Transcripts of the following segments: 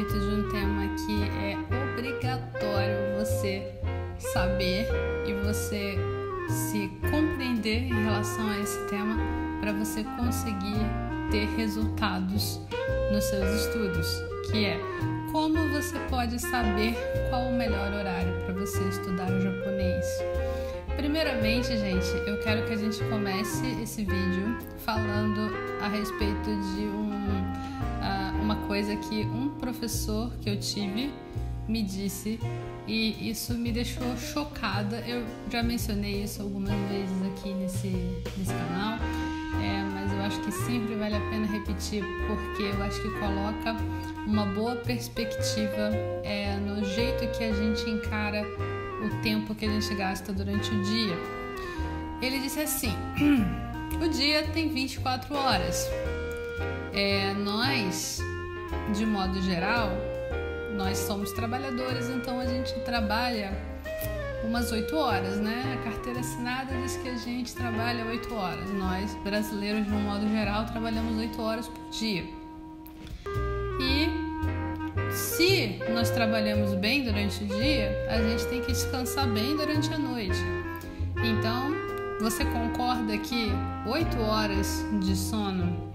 Respeito de um tema que é obrigatório você saber e você se compreender em relação a esse tema para você conseguir ter resultados nos seus estudos, que é como você pode saber qual o melhor horário para você estudar o japonês. Primeiramente, gente, eu quero que a gente comece esse vídeo falando a respeito de um, uma coisa que um professor que eu tive me disse e isso me deixou chocada. Eu já mencionei isso algumas vezes aqui nesse, nesse canal, é, mas eu acho que sempre vale a pena repetir porque eu acho que coloca uma boa perspectiva é, no jeito que a gente encara o tempo que a gente gasta durante o dia. Ele disse assim: o dia tem 24 horas. É, nós, de modo geral, nós somos trabalhadores, então a gente trabalha umas 8 horas, né? A carteira assinada diz que a gente trabalha 8 horas. Nós, brasileiros, de um modo geral, trabalhamos 8 horas por dia. E se nós trabalhamos bem durante o dia, a gente tem que descansar bem durante a noite. Então, você concorda que 8 horas de sono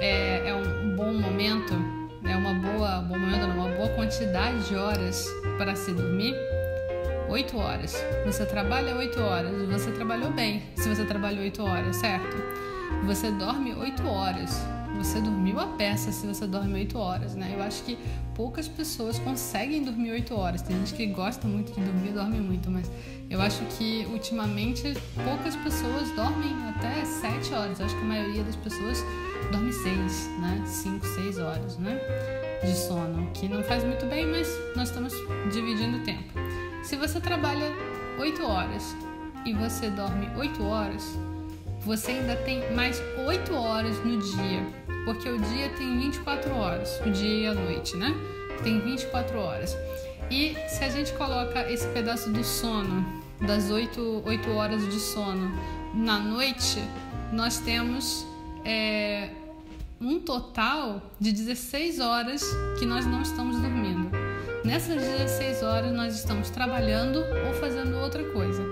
é, é um bom momento, é uma boa, bom momento, uma boa quantidade de horas para se dormir? 8 horas. Você trabalha 8 horas, você trabalhou bem se você trabalhou 8 horas, certo? Você dorme 8 horas. Você dormiu a peça se você dorme 8 horas, né? Eu acho que poucas pessoas conseguem dormir 8 horas. Tem gente que gosta muito de dormir, dorme muito, mas eu acho que ultimamente poucas pessoas dormem até 7 horas. Eu acho que a maioria das pessoas dorme 6, né? 5, 6 horas, né? De sono, que não faz muito bem, mas nós estamos dividindo o tempo. Se você trabalha 8 horas e você dorme 8 horas, você ainda tem mais 8 horas no dia, porque o dia tem 24 horas, o dia e a noite, né? Tem 24 horas. E se a gente coloca esse pedaço do sono, das 8, 8 horas de sono, na noite, nós temos é, um total de 16 horas que nós não estamos dormindo. Nessas 16 horas nós estamos trabalhando ou fazendo outra coisa.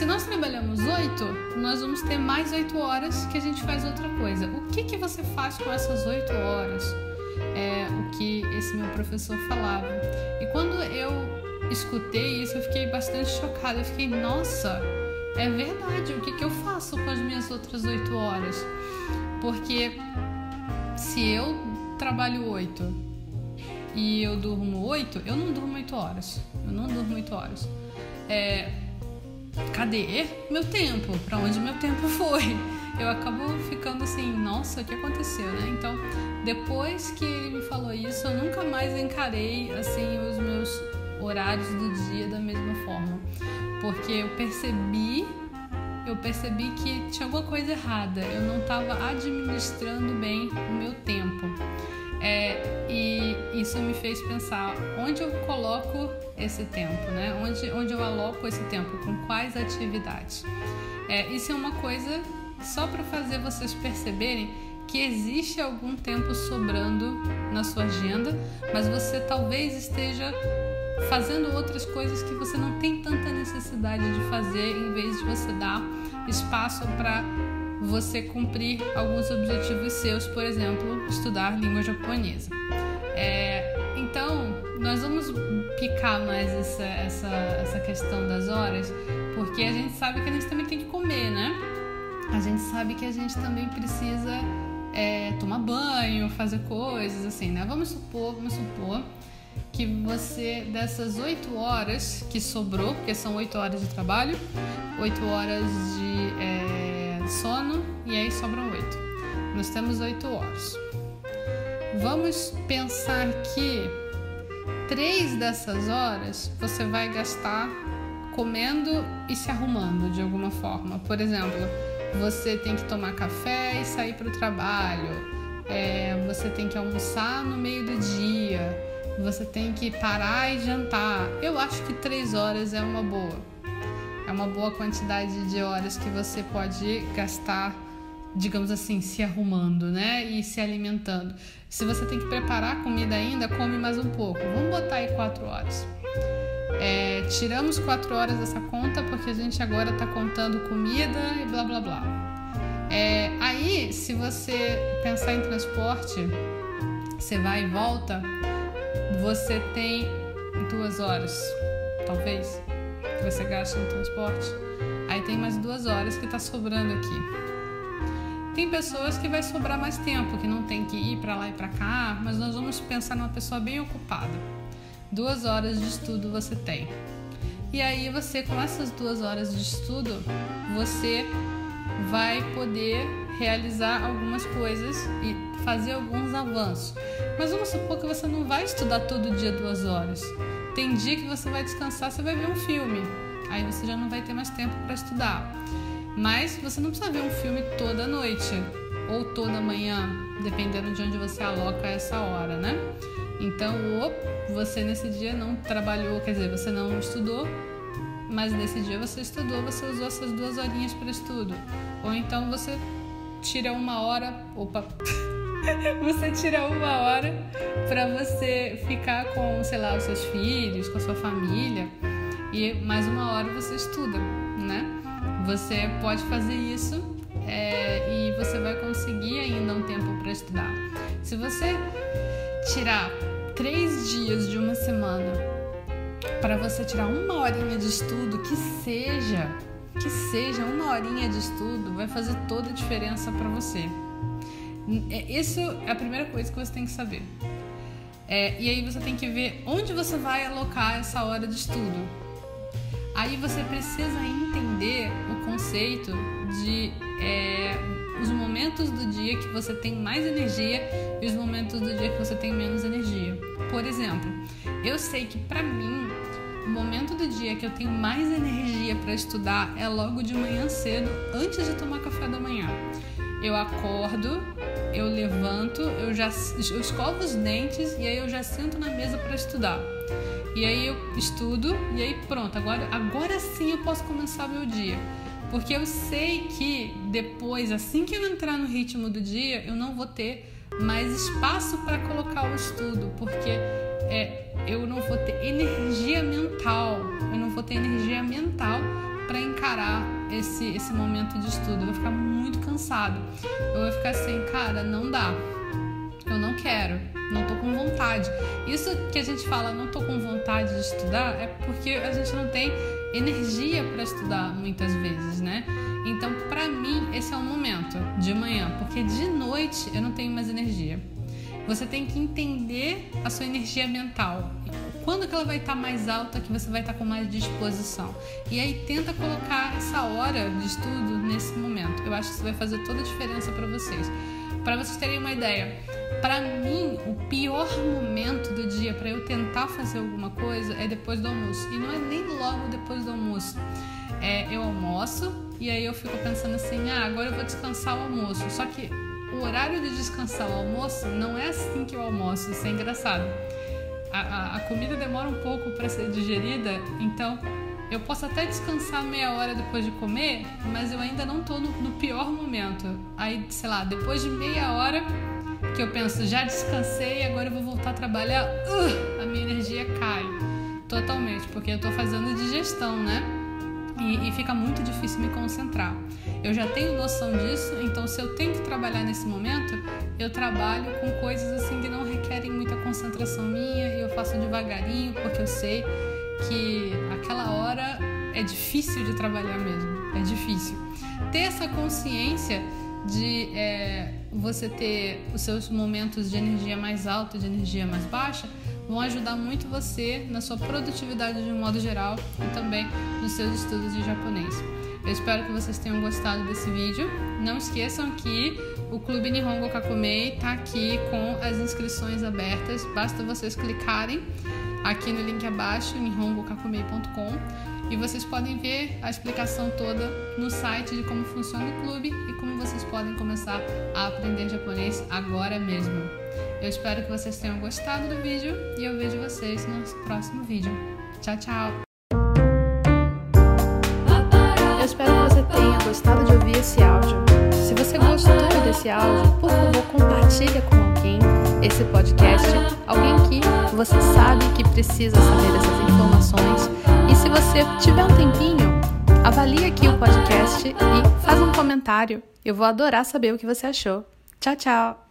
Se nós trabalhamos 8, nós vamos ter mais 8 horas que a gente faz outra coisa. O que, que você faz com essas 8 horas? É o que esse meu professor falava. E quando eu escutei isso, eu fiquei bastante chocada. Eu fiquei, nossa, é verdade. O que, que eu faço com as minhas outras 8 horas? Porque se eu trabalho 8 e eu durmo 8, eu não durmo 8 horas. Eu não durmo 8 horas. É, cadê meu tempo? Para onde meu tempo foi? Eu acabo ficando assim, nossa, o que aconteceu, né? Então, depois que ele me falou isso, eu nunca mais encarei assim os meus horários do dia da mesma forma, porque eu percebi eu percebi que tinha alguma coisa errada. Eu não estava administrando bem o meu fez pensar onde eu coloco esse tempo, né? Onde, onde eu aloco esse tempo, com quais atividades. É, isso é uma coisa só para fazer vocês perceberem que existe algum tempo sobrando na sua agenda, mas você talvez esteja fazendo outras coisas que você não tem tanta necessidade de fazer, em vez de você dar espaço para você cumprir alguns objetivos seus, por exemplo, estudar língua japonesa. É, então, nós vamos picar mais essa, essa, essa questão das horas, porque a gente sabe que a gente também tem que comer, né? A gente sabe que a gente também precisa é, tomar banho, fazer coisas assim, né? Vamos supor, vamos supor que você, dessas oito horas que sobrou, porque são oito horas de trabalho, oito horas de. É, sono e aí sobram oito. Nós temos oito horas. Vamos pensar que três dessas horas você vai gastar comendo e se arrumando de alguma forma. Por exemplo, você tem que tomar café e sair para o trabalho. É, você tem que almoçar no meio do dia. Você tem que parar e jantar. Eu acho que três horas é uma boa. É uma boa quantidade de horas que você pode gastar, digamos assim, se arrumando, né? E se alimentando. Se você tem que preparar a comida ainda, come mais um pouco. Vamos botar aí quatro horas. É, tiramos quatro horas dessa conta porque a gente agora está contando comida e blá blá blá. É, aí, se você pensar em transporte, você vai e volta, você tem duas horas, talvez, que você gasta no transporte. Aí tem mais duas horas que está sobrando aqui. Tem pessoas que vai sobrar mais tempo, que não tem que ir para lá e para cá, mas nós vamos pensar numa pessoa bem ocupada duas horas de estudo você tem. E aí você, com essas duas horas de estudo, você vai poder realizar algumas coisas e fazer alguns avanços. Mas vamos supor que você não vai estudar todo dia duas horas. Tem dia que você vai descansar, você vai ver um filme. Aí você já não vai ter mais tempo para estudar. Mas você não precisa ver um filme toda noite ou toda manhã, dependendo de onde você aloca essa hora, né? Então, ou você nesse dia não trabalhou, quer dizer, você não estudou, mas nesse dia você estudou, você usou essas duas horinhas para estudo. Ou então você tira uma hora, opa, você tira uma hora para você ficar com, sei lá, os seus filhos, com a sua família, e mais uma hora você estuda? Você pode fazer isso é, e você vai conseguir ainda um tempo para estudar. Se você tirar três dias de uma semana para você tirar uma horinha de estudo, que seja, que seja uma horinha de estudo, vai fazer toda a diferença para você. É, isso é a primeira coisa que você tem que saber. É, e aí você tem que ver onde você vai alocar essa hora de estudo. Aí você precisa entender o conceito de é, os momentos do dia que você tem mais energia e os momentos do dia que você tem menos energia. Por exemplo, eu sei que para mim o momento do dia que eu tenho mais energia para estudar é logo de manhã cedo, antes de tomar café da manhã. Eu acordo, eu levanto, eu já eu escovo os dentes e aí eu já sento na mesa para estudar. E aí eu estudo e aí pronto, agora agora sim eu posso começar meu dia. Porque eu sei que depois, assim que eu entrar no ritmo do dia, eu não vou ter mais espaço para colocar o estudo, porque é, eu não vou ter energia mental, eu não vou ter energia mental para encarar esse, esse momento de estudo. Eu vou ficar muito cansado. Eu vou ficar assim, cara, não dá. Eu não quero, não tô com vontade. Isso que a gente fala, não tô com vontade de estudar, é porque a gente não tem energia para estudar muitas vezes, né? Então, para mim, esse é o momento de manhã, porque de noite eu não tenho mais energia. Você tem que entender a sua energia mental. Quando que ela vai estar mais alta, que você vai estar com mais disposição. E aí tenta colocar essa hora de estudo nesse momento. Eu acho que isso vai fazer toda a diferença para vocês. Para vocês terem uma ideia, para mim o pior momento do dia para eu tentar fazer alguma coisa é depois do almoço. E não é nem logo depois do almoço. É, eu almoço, e aí eu fico pensando assim, ah, agora eu vou descansar o almoço. Só que o horário de descansar o almoço não é assim que eu almoço, isso é engraçado. A, a, comida demora um pouco para ser digerida, então eu posso até descansar meia hora depois de comer, mas eu ainda não tô no, no pior momento. Aí, sei lá, depois de meia hora que eu penso, já descansei, agora eu vou voltar a trabalhar, uh, a minha energia cai totalmente, porque eu tô fazendo digestão, né? E, e fica muito difícil me concentrar. Eu já tenho noção disso, então se eu tenho que trabalhar nesse momento, eu trabalho com coisas assim que não requerem muita concentração minha e eu faço devagarinho, porque eu sei que aquela hora é difícil de trabalhar mesmo, é difícil. Ter essa consciência de é, você ter os seus momentos de energia mais alta, de energia mais baixa, vão ajudar muito você na sua produtividade de um modo geral e também nos seus estudos de japonês. Eu espero que vocês tenham gostado desse vídeo. Não esqueçam que o Clube Nihongo Kakumei está aqui com as inscrições abertas. Basta vocês clicarem aqui no link abaixo, nihongokakumei.com, e vocês podem ver a explicação toda no site de como funciona o clube e como vocês podem começar a aprender japonês agora mesmo. Eu espero que vocês tenham gostado do vídeo e eu vejo vocês no próximo vídeo. Tchau, tchau! Eu espero que você tenha gostado de ouvir esse áudio. Se você gostou desse áudio, por favor, compartilha com alguém esse podcast, alguém que você sabe que precisa saber dessas informações. E se você tiver um tempinho, avalie aqui o podcast e faz um comentário. Eu vou adorar saber o que você achou. Tchau, tchau!